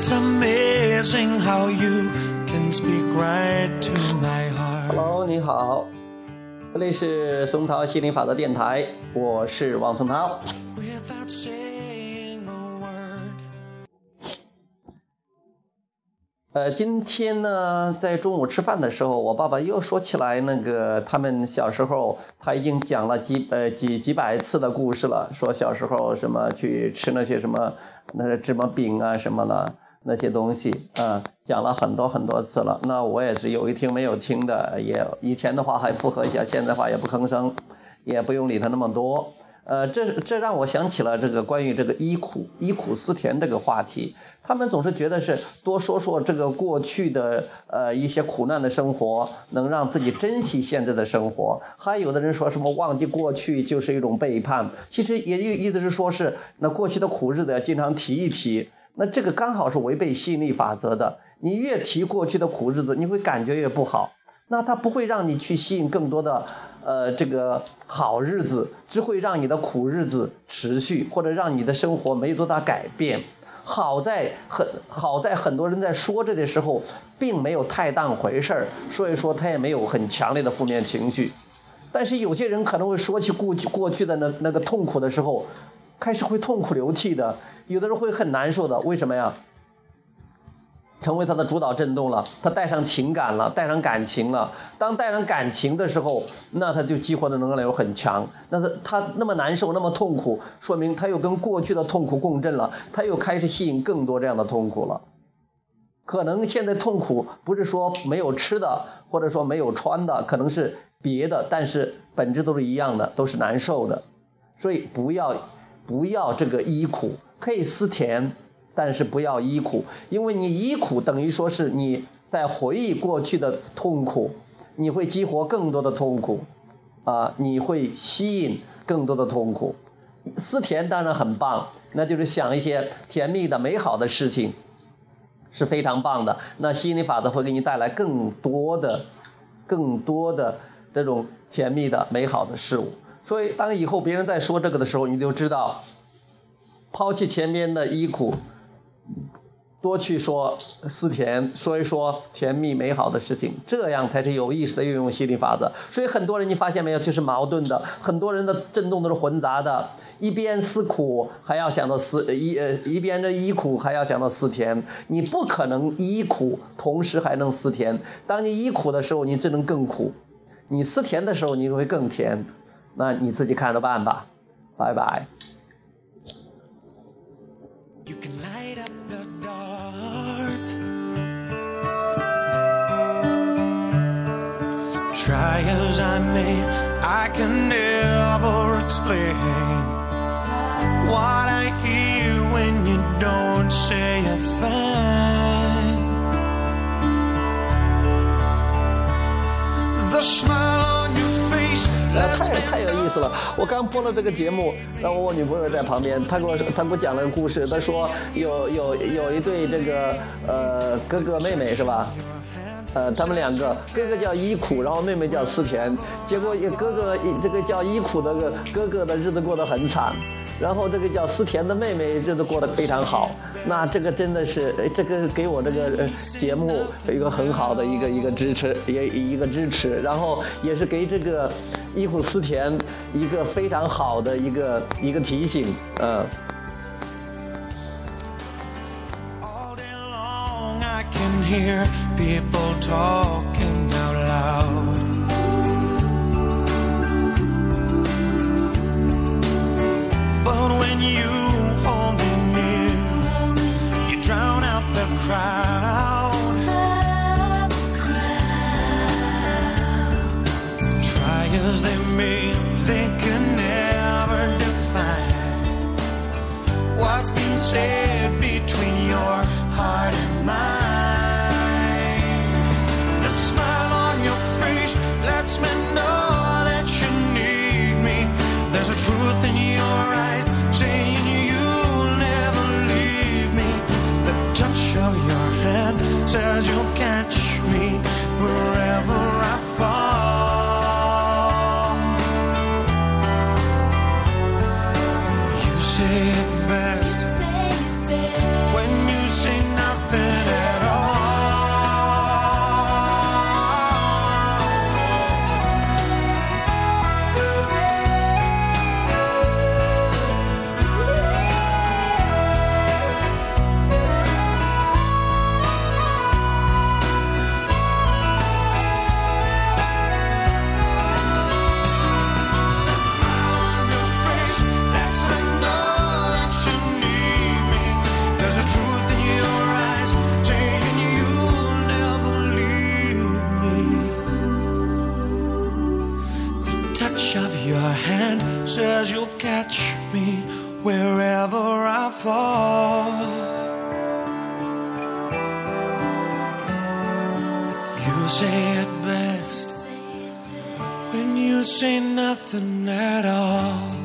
It's amazing how you can speak right to my heart. Hello，你好，这里是松涛心灵法则电台，我是王松涛。Without saying a word. 呃，今天呢，在中午吃饭的时候，我爸爸又说起来那个他们小时候，他已经讲了几呃几几百次的故事了，说小时候什么去吃那些什么那个芝麻饼啊什么的那些东西啊、讲了很多很多次了。那我也是有一听没有听的，也以前的话还附和一下，现在话也不吭声，也不用理他那么多。呃，这这让我想起了这个关于这个忆苦忆苦思甜这个话题。他们总是觉得是多说说这个过去的呃一些苦难的生活，能让自己珍惜现在的生活。还有的人说什么忘记过去就是一种背叛，其实也意意思是说是那过去的苦日子要经常提一提。那这个刚好是违背吸引力法则的。你越提过去的苦日子，你会感觉越不好。那它不会让你去吸引更多的呃这个好日子，只会让你的苦日子持续，或者让你的生活没多大改变。好在很好在很多人在说这的时候，并没有太当回事儿，所以说他也没有很强烈的负面情绪。但是有些人可能会说起过去过去的那那个痛苦的时候，开始会痛哭流涕的，有的人会很难受的。为什么呀？成为他的主导震动了，他带上情感了，带上感情了。当带上感情的时候，那他就激活的能量又很强。那他他那么难受，那么痛苦，说明他又跟过去的痛苦共振了，他又开始吸引更多这样的痛苦了。可能现在痛苦不是说没有吃的，或者说没有穿的，可能是别的，但是本质都是一样的，都是难受的。所以不要不要这个依苦，可以思甜。但是不要依苦，因为你依苦等于说是你在回忆过去的痛苦，你会激活更多的痛苦，啊，你会吸引更多的痛苦。思甜当然很棒，那就是想一些甜蜜的、美好的事情，是非常棒的。那吸引力法则会给你带来更多的、更多的这种甜蜜的、美好的事物。所以，当以后别人在说这个的时候，你就知道，抛弃前面的衣苦。多去说思甜，说一说甜蜜美好的事情，这样才是有意识的运用心理法则。所以很多人你发现没有，就是矛盾的，很多人的震动都是混杂的，一边思苦还要想到思一呃一边的衣苦还要想到思甜，你不可能依苦同时还能思甜。当你依苦的时候，你只能更苦；你思甜的时候，你就会更甜。那你自己看着办吧，拜拜。 You can light up the dark. Try as I may, I can never explain what I hear when you don't say a thing. 太有意思了！我刚播了这个节目，然后我女朋友在旁边，她给我她给我讲了个故事。她说有有有一对这个呃哥哥妹妹是吧？呃，他们两个哥哥叫伊苦，然后妹妹叫思甜。结果哥哥这个叫伊苦的哥哥的日子过得很惨，然后这个叫思甜的妹妹日子过得非常好。那这个真的是这个给我这个节目一个很好的一个一个支持，也一个支持，然后也是给这个忆苦思甜一个非常好的一个一个提醒，嗯。All day long I can hear people talking you hold me near, you drown out the crowd. Try as they may, they can never define said says you'll catch me wherever I fall. You say it best when you say nothing at all.